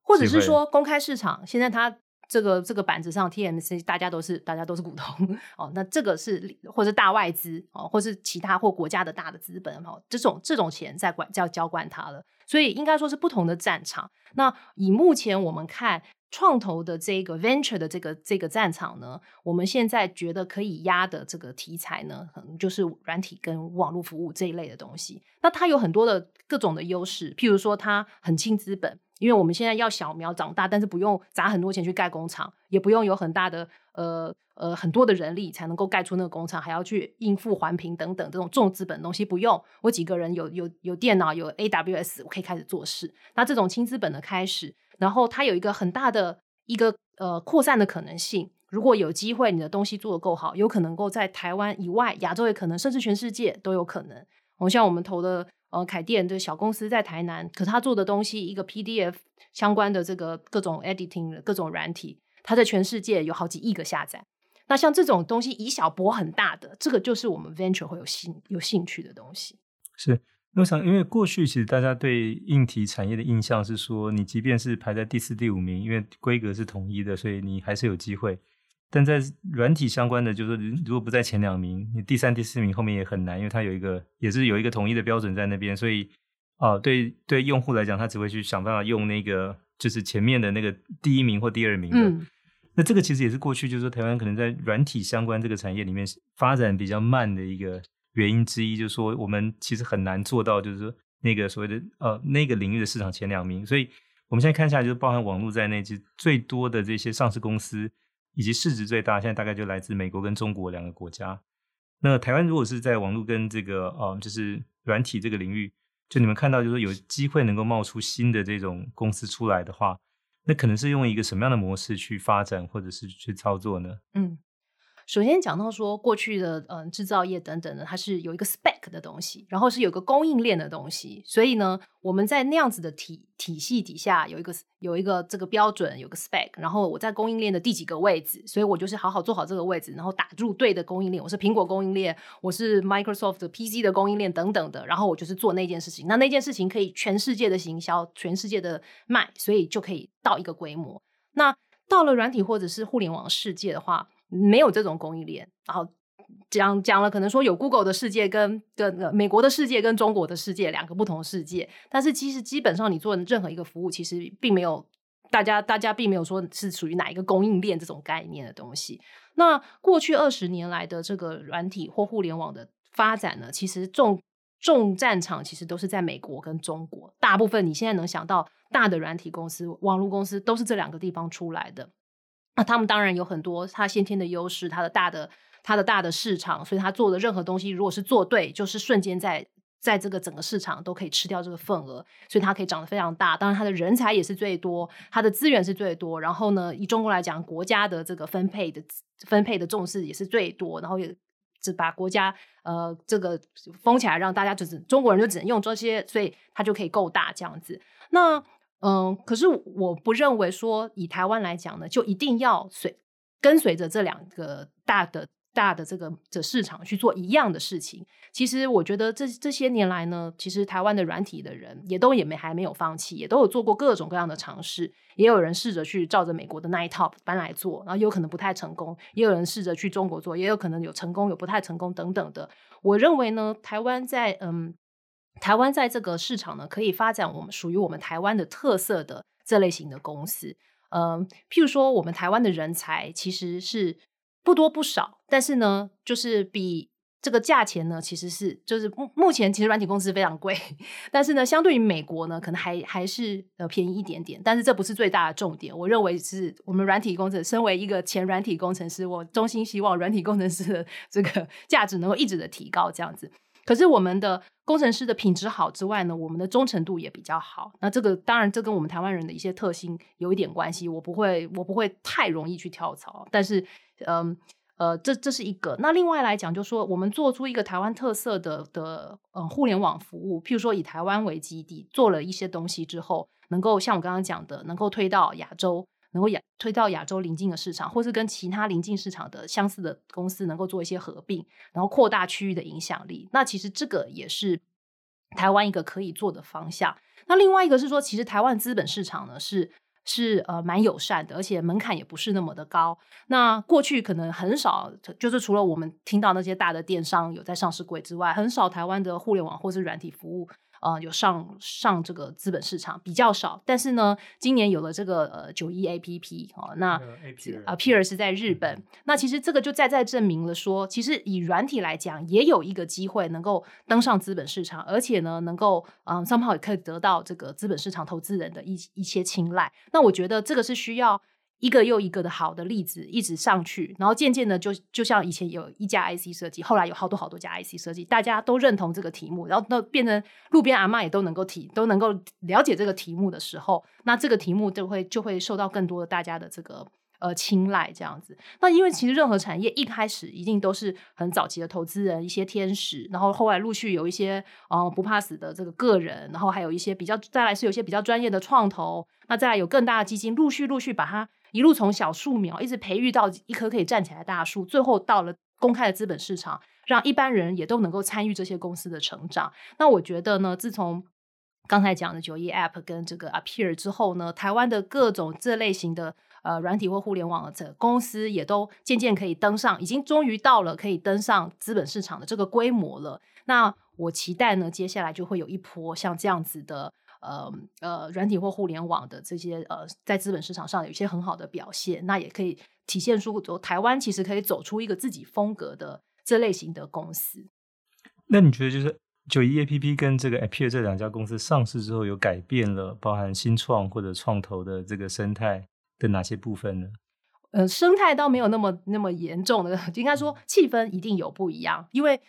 或者是说公开市场。现在他。这个这个板子上，TMC 大家都是大家都是股东哦，那这个是或是大外资哦，或是其他或国家的大的资本哦，这种这种钱在管叫浇灌它了，所以应该说是不同的战场。那以目前我们看创投的这个 venture 的这个这个战场呢，我们现在觉得可以压的这个题材呢，可能就是软体跟网络服务这一类的东西。那它有很多的各种的优势，譬如说它很轻资本。因为我们现在要小苗长大，但是不用砸很多钱去盖工厂，也不用有很大的呃呃很多的人力才能够盖出那个工厂，还要去应付环评等等这种重资本的东西不用。我几个人有有有电脑有 AWS，我可以开始做事。那这种轻资本的开始，然后它有一个很大的一个呃扩散的可能性。如果有机会，你的东西做得够好，有可能够在台湾以外、亚洲也可能，甚至全世界都有可能。我像我们投的。呃，凯电的小公司在台南，可他做的东西，一个 PDF 相关的这个各种 editing 各种软体，它在全世界有好几亿个下载。那像这种东西以小博很大的，这个就是我们 venture 会有兴有兴趣的东西。是，我想，因为过去其实大家对硬体产业的印象是说，你即便是排在第四、第五名，因为规格是统一的，所以你还是有机会。但在软体相关的，就是说，如果不在前两名，你第三、第四名后面也很难，因为它有一个，也是有一个统一的标准在那边，所以，啊、呃，对对，用户来讲，他只会去想办法用那个，就是前面的那个第一名或第二名的。嗯、那这个其实也是过去，就是说台湾可能在软体相关这个产业里面发展比较慢的一个原因之一，就是说我们其实很难做到，就是说那个所谓的呃那个领域的市场前两名。所以我们现在看下，就是包含网络在内，其实最多的这些上市公司。以及市值最大，现在大概就来自美国跟中国两个国家。那台湾如果是在网络跟这个呃，就是软体这个领域，就你们看到，就是有机会能够冒出新的这种公司出来的话，那可能是用一个什么样的模式去发展或者是去操作呢？嗯。首先讲到说，过去的嗯制造业等等的，它是有一个 spec 的东西，然后是有一个供应链的东西，所以呢，我们在那样子的体体系底下有一个有一个这个标准，有个 spec，然后我在供应链的第几个位置，所以我就是好好做好这个位置，然后打入对的供应链，我是苹果供应链，我是 Microsoft 的 PC 的供应链等等的，然后我就是做那件事情，那那件事情可以全世界的行销，全世界的卖，所以就可以到一个规模。那到了软体或者是互联网世界的话，没有这种供应链，然后讲讲了，可能说有 Google 的世界跟跟美国的世界跟中国的世界两个不同的世界，但是其实基本上你做任何一个服务，其实并没有大家大家并没有说是属于哪一个供应链这种概念的东西。那过去二十年来的这个软体或互联网的发展呢，其实重重战场其实都是在美国跟中国，大部分你现在能想到大的软体公司、网络公司都是这两个地方出来的。那他们当然有很多他先天的优势，他的大的他的大的市场，所以他做的任何东西，如果是做对，就是瞬间在在这个整个市场都可以吃掉这个份额，所以他可以长得非常大。当然，他的人才也是最多，他的资源是最多。然后呢，以中国来讲，国家的这个分配的分配的重视也是最多，然后也只把国家呃这个封起来，让大家就是中国人就只能用这些，所以他就可以够大这样子。那嗯，可是我不认为说以台湾来讲呢，就一定要随跟随着这两个大的。大的这个的市场去做一样的事情，其实我觉得这这些年来呢，其实台湾的软体的人也都也没还没有放弃，也都有做过各种各样的尝试，也有人试着去照着美国的那一套搬来做，然后有可能不太成功，也有人试着去中国做，也有可能有成功有不太成功等等的。我认为呢，台湾在嗯，台湾在这个市场呢，可以发展我们属于我们台湾的特色的这类型的公司，嗯，譬如说我们台湾的人才其实是。不多不少，但是呢，就是比这个价钱呢，其实是就是目目前其实软体公司非常贵，但是呢，相对于美国呢，可能还还是呃便宜一点点，但是这不是最大的重点。我认为是我们软体工程，身为一个前软体工程师，我衷心希望软体工程师的这个价值能够一直的提高，这样子。可是我们的工程师的品质好之外呢，我们的忠诚度也比较好。那这个当然，这跟我们台湾人的一些特性有一点关系。我不会，我不会太容易去跳槽。但是，嗯呃，这这是一个。那另外来讲，就是说我们做出一个台湾特色的的呃互联网服务，譬如说以台湾为基地做了一些东西之后，能够像我刚刚讲的，能够推到亚洲。能够亚推到亚洲邻近的市场，或是跟其他邻近市场的相似的公司能够做一些合并，然后扩大区域的影响力。那其实这个也是台湾一个可以做的方向。那另外一个是说，其实台湾资本市场呢是是呃蛮友善的，而且门槛也不是那么的高。那过去可能很少，就是除了我们听到那些大的电商有在上市柜之外，很少台湾的互联网或是软体服务。呃，有上上这个资本市场比较少，但是呢，今年有了这个呃九一 A P P 哦，那啊 Appear 是在日本，那其实这个就再再证明了说，其实以软体来讲，也有一个机会能够登上资本市场，而且呢，能够嗯 somehow 也可以得到这个资本市场投资人的一一些青睐。那我觉得这个是需要。一个又一个的好的例子一直上去，然后渐渐的就就像以前有一家 IC 设计，后来有好多好多家 IC 设计，大家都认同这个题目，然后那变成路边阿嬷也都能够提，都能够了解这个题目的时候，那这个题目就会就会受到更多的大家的这个呃青睐这样子。那因为其实任何产业一开始一定都是很早期的投资人，一些天使，然后后来陆续有一些呃不怕死的这个个人，然后还有一些比较再来是有一些比较专业的创投，那再来有更大的基金陆续陆续把它。一路从小树苗一直培育到一棵可以站起来的大树，最后到了公开的资本市场，让一般人也都能够参与这些公司的成长。那我觉得呢，自从刚才讲的九一 App 跟这个 Appear 之后呢，台湾的各种这类型的呃软体或互联网的公司也都渐渐可以登上，已经终于到了可以登上资本市场的这个规模了。那我期待呢，接下来就会有一波像这样子的。呃呃，软体或互联网的这些呃，在资本市场上有一些很好的表现，那也可以体现出台湾其实可以走出一个自己风格的这类型的公司。那你觉得，就是九一 APP 跟这个 Appear 这两家公司上市之后，有改变了包含新创或者创投的这个生态的哪些部分呢？呃，生态倒没有那么那么严重的，应该说气氛一定有不一样，因为。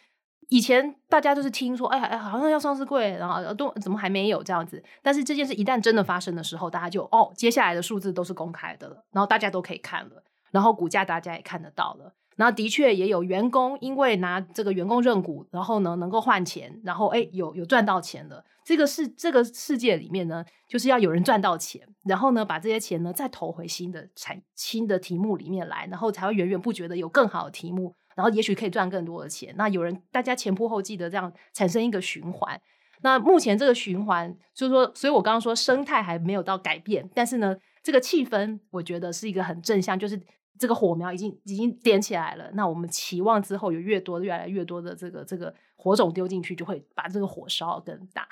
以前大家都是听说，哎哎，好像要上市柜，然后都怎么还没有这样子？但是这件事一旦真的发生的时候，大家就哦，接下来的数字都是公开的了，然后大家都可以看了，然后股价大家也看得到了。然后的确也有员工因为拿这个员工认股，然后呢能够换钱，然后哎有有赚到钱了。这个是这个世界里面呢，就是要有人赚到钱，然后呢把这些钱呢再投回新的产新的题目里面来，然后才会源源不绝的有更好的题目。然后也许可以赚更多的钱。那有人大家前仆后继的这样产生一个循环。那目前这个循环就是说，所以我刚刚说生态还没有到改变，但是呢，这个气氛我觉得是一个很正向，就是这个火苗已经已经点起来了。那我们期望之后有越多越来越多的这个这个火种丢进去，就会把这个火烧更大。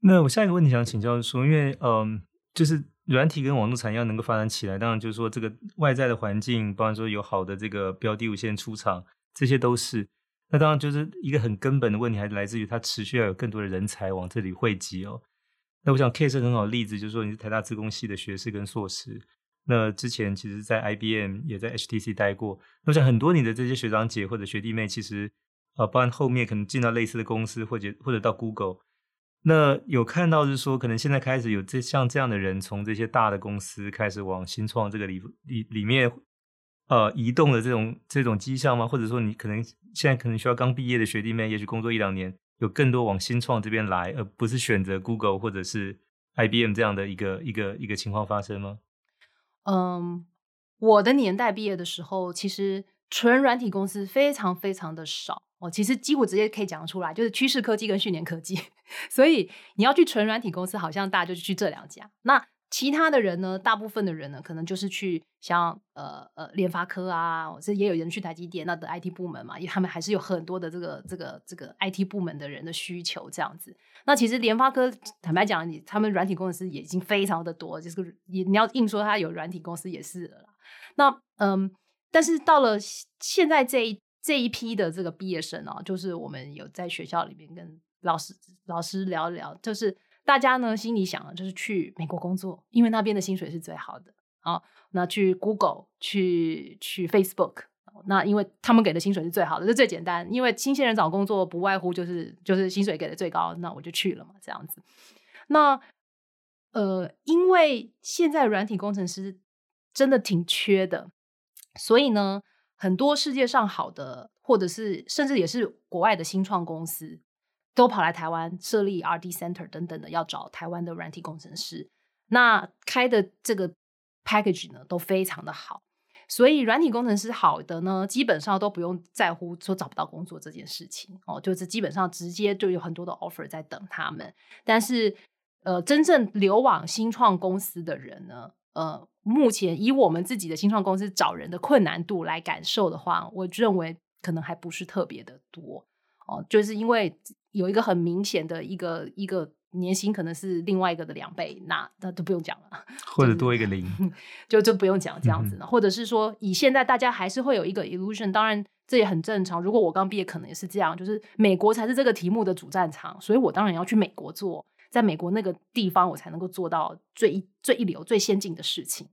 那我下一个问题想请教说，因为嗯，就是。软体跟网络产业要能够发展起来，当然就是说这个外在的环境，包括说有好的这个标的物先出场，这些都是。那当然就是一个很根本的问题，还是来自于它持续要有更多的人才往这里汇集哦。那我想 K 是很好的例子，就是说你是台大资工系的学士跟硕士，那之前其实在 IBM 也在 HTC 待过。那我想很多你的这些学长姐或者学弟妹，其实啊，包含后面可能进到类似的公司，或者或者到 Google。那有看到是说，可能现在开始有这像这样的人从这些大的公司开始往新创这个里里里面呃移动的这种这种迹象吗？或者说你可能现在可能需要刚毕业的学弟妹，也许工作一两年，有更多往新创这边来，而不是选择 Google 或者是 IBM 这样的一个一个一个情况发生吗？嗯。我的年代毕业的时候，其实纯软体公司非常非常的少。哦，其实几乎直接可以讲出来，就是趋势科技跟讯连科技。所以你要去纯软体公司，好像大家就去这两家。那其他的人呢？大部分的人呢，可能就是去像呃呃联发科啊，这也有人去台积电那的 IT 部门嘛，因为他们还是有很多的这个这个这个 IT 部门的人的需求这样子。那其实联发科坦白讲，你他们软体公司也已经非常的多，就是你你要硬说他有软体公司也是了。那嗯，但是到了现在这一这一批的这个毕业生哦，就是我们有在学校里面跟老师老师聊一聊，就是。大家呢心里想的就是去美国工作，因为那边的薪水是最好的。好，那去 Google、去去 Facebook，那因为他们给的薪水是最好的，这最简单。因为新鲜人找工作不外乎就是就是薪水给的最高，那我就去了嘛，这样子。那呃，因为现在软体工程师真的挺缺的，所以呢，很多世界上好的，或者是甚至也是国外的新创公司。都跑来台湾设立 R&D Center 等等的，要找台湾的软体工程师。那开的这个 package 呢，都非常的好。所以软体工程师好的呢，基本上都不用在乎说找不到工作这件事情哦，就是基本上直接就有很多的 offer 在等他们。但是呃，真正流往新创公司的人呢，呃，目前以我们自己的新创公司找人的困难度来感受的话，我认为可能还不是特别的多哦，就是因为。有一个很明显的一个一个年薪可能是另外一个的两倍，那那都不用讲了，或者多一个零，就就不用讲这样子了。嗯、或者是说，以现在大家还是会有一个 illusion，当然这也很正常。如果我刚毕业，可能也是这样，就是美国才是这个题目的主战场，所以我当然要去美国做，在美国那个地方，我才能够做到最最一流、最先进的事情。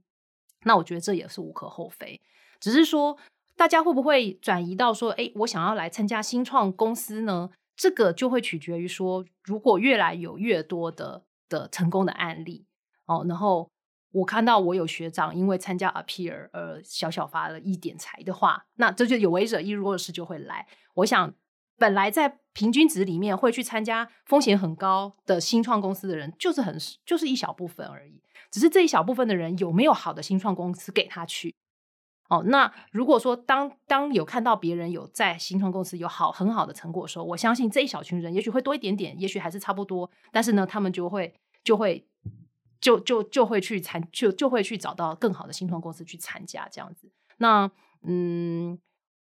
那我觉得这也是无可厚非，只是说大家会不会转移到说，哎，我想要来参加新创公司呢？这个就会取决于说，如果越来有越多的的成功的案例哦，然后我看到我有学长因为参加 Appear 而小小发了一点财的话，那这就有为者亦若是就会来。我想，本来在平均值里面会去参加风险很高的新创公司的人，就是很就是一小部分而已。只是这一小部分的人有没有好的新创公司给他去？哦，那如果说当当有看到别人有在新创公司有好很好的成果的时候，我相信这一小群人也许会多一点点，也许还是差不多，但是呢，他们就会就会就就就会去参就就会去找到更好的新创公司去参加这样子。那嗯，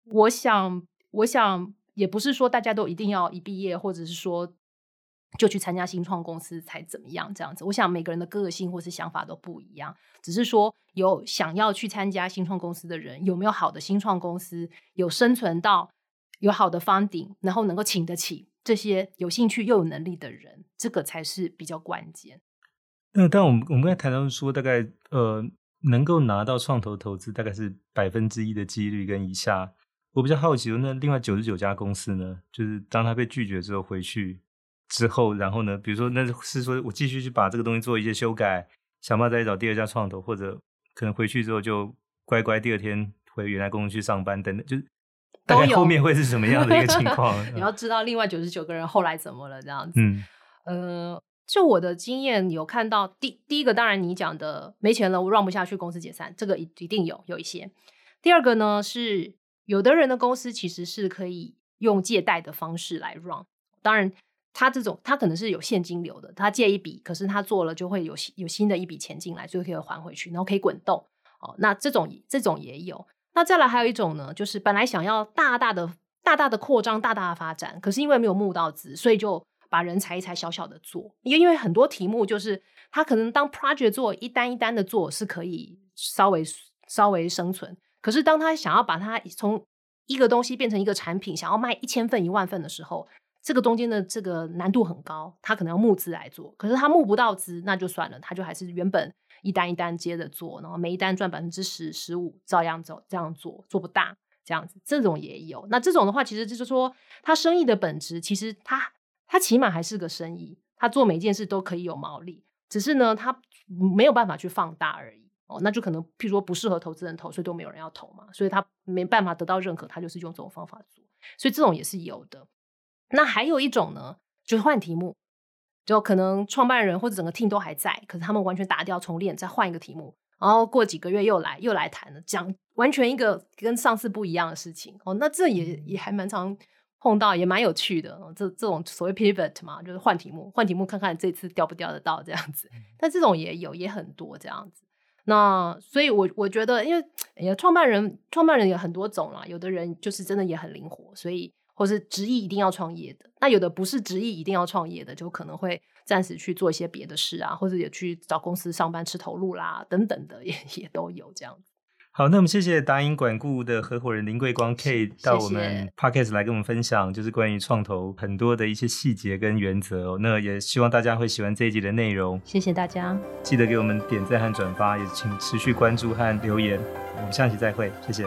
我想我想也不是说大家都一定要一毕业，或者是说。就去参加新创公司才怎么样？这样子，我想每个人的个性或是想法都不一样。只是说，有想要去参加新创公司的人，有没有好的新创公司，有生存到有好的 funding，然后能够请得起这些有兴趣又有能力的人，这个才是比较关键。那但我们我们刚才谈到说，大概呃能够拿到创投投资，大概是百分之一的几率跟以下。我比较好奇，那另外九十九家公司呢，就是当他被拒绝之后回去。之后，然后呢？比如说，那是说我继续去把这个东西做一些修改，想办法再找第二家创投，或者可能回去之后就乖乖第二天回原来公司去上班等等，就是大概后面会是什么样的一个情 况？你要知道，另外九十九个人后来怎么了？这样子，嗯，呃，就我的经验有看到，第第一个当然你讲的没钱了，我 run 不下去，公司解散，这个一一定有有一些。第二个呢是有的人的公司其实是可以用借贷的方式来 run，当然。他这种，他可能是有现金流的，他借一笔，可是他做了就会有有新的一笔钱进来，就可以还回去，然后可以滚动。哦，那这种这种也有。那再来还有一种呢，就是本来想要大大的、大大的扩张、大大的发展，可是因为没有募到资，所以就把人裁一裁，小小的做。因因为很多题目就是他可能当 project 做一单一单的做是可以稍微稍微生存，可是当他想要把它从一个东西变成一个产品，想要卖一千份、一万份的时候。这个中间的这个难度很高，他可能要募资来做，可是他募不到资，那就算了，他就还是原本一单一单接着做，然后每一单赚百分之十、十五，照样走这样做，做不大这样子，这种也有。那这种的话，其实就是说，他生意的本质，其实他他起码还是个生意，他做每件事都可以有毛利，只是呢，他没有办法去放大而已哦，那就可能譬如说不适合投资人投，所以都没有人要投嘛，所以他没办法得到认可，他就是用这种方法做，所以这种也是有的。那还有一种呢，就是换题目，就可能创办人或者整个 team 都还在，可是他们完全打掉重练，再换一个题目，然后过几个月又来又来谈了，讲完全一个跟上次不一样的事情哦，那这也也还蛮常碰到，也蛮有趣的。这这种所谓 pivot 嘛，就是换题目，换题目看看这次钓不钓得到这样子。但这种也有也很多这样子。那所以我，我觉得，因为哎呀，创办人创办人有很多种啦，有的人就是真的也很灵活，所以或是执意一定要创业的，那有的不是执意一定要创业的，就可能会。暂时去做一些别的事啊，或者也去找公司上班吃头路啦，等等的也也都有这样子。好，那我们谢谢达银管顾的合伙人林桂光 Kate 到我们 Podcast 来跟我们分享，就是关于创投很多的一些细节跟原则哦。那也希望大家会喜欢这一集的内容。谢谢大家，记得给我们点赞和转发，也请持续关注和留言。我们下期再会，谢谢。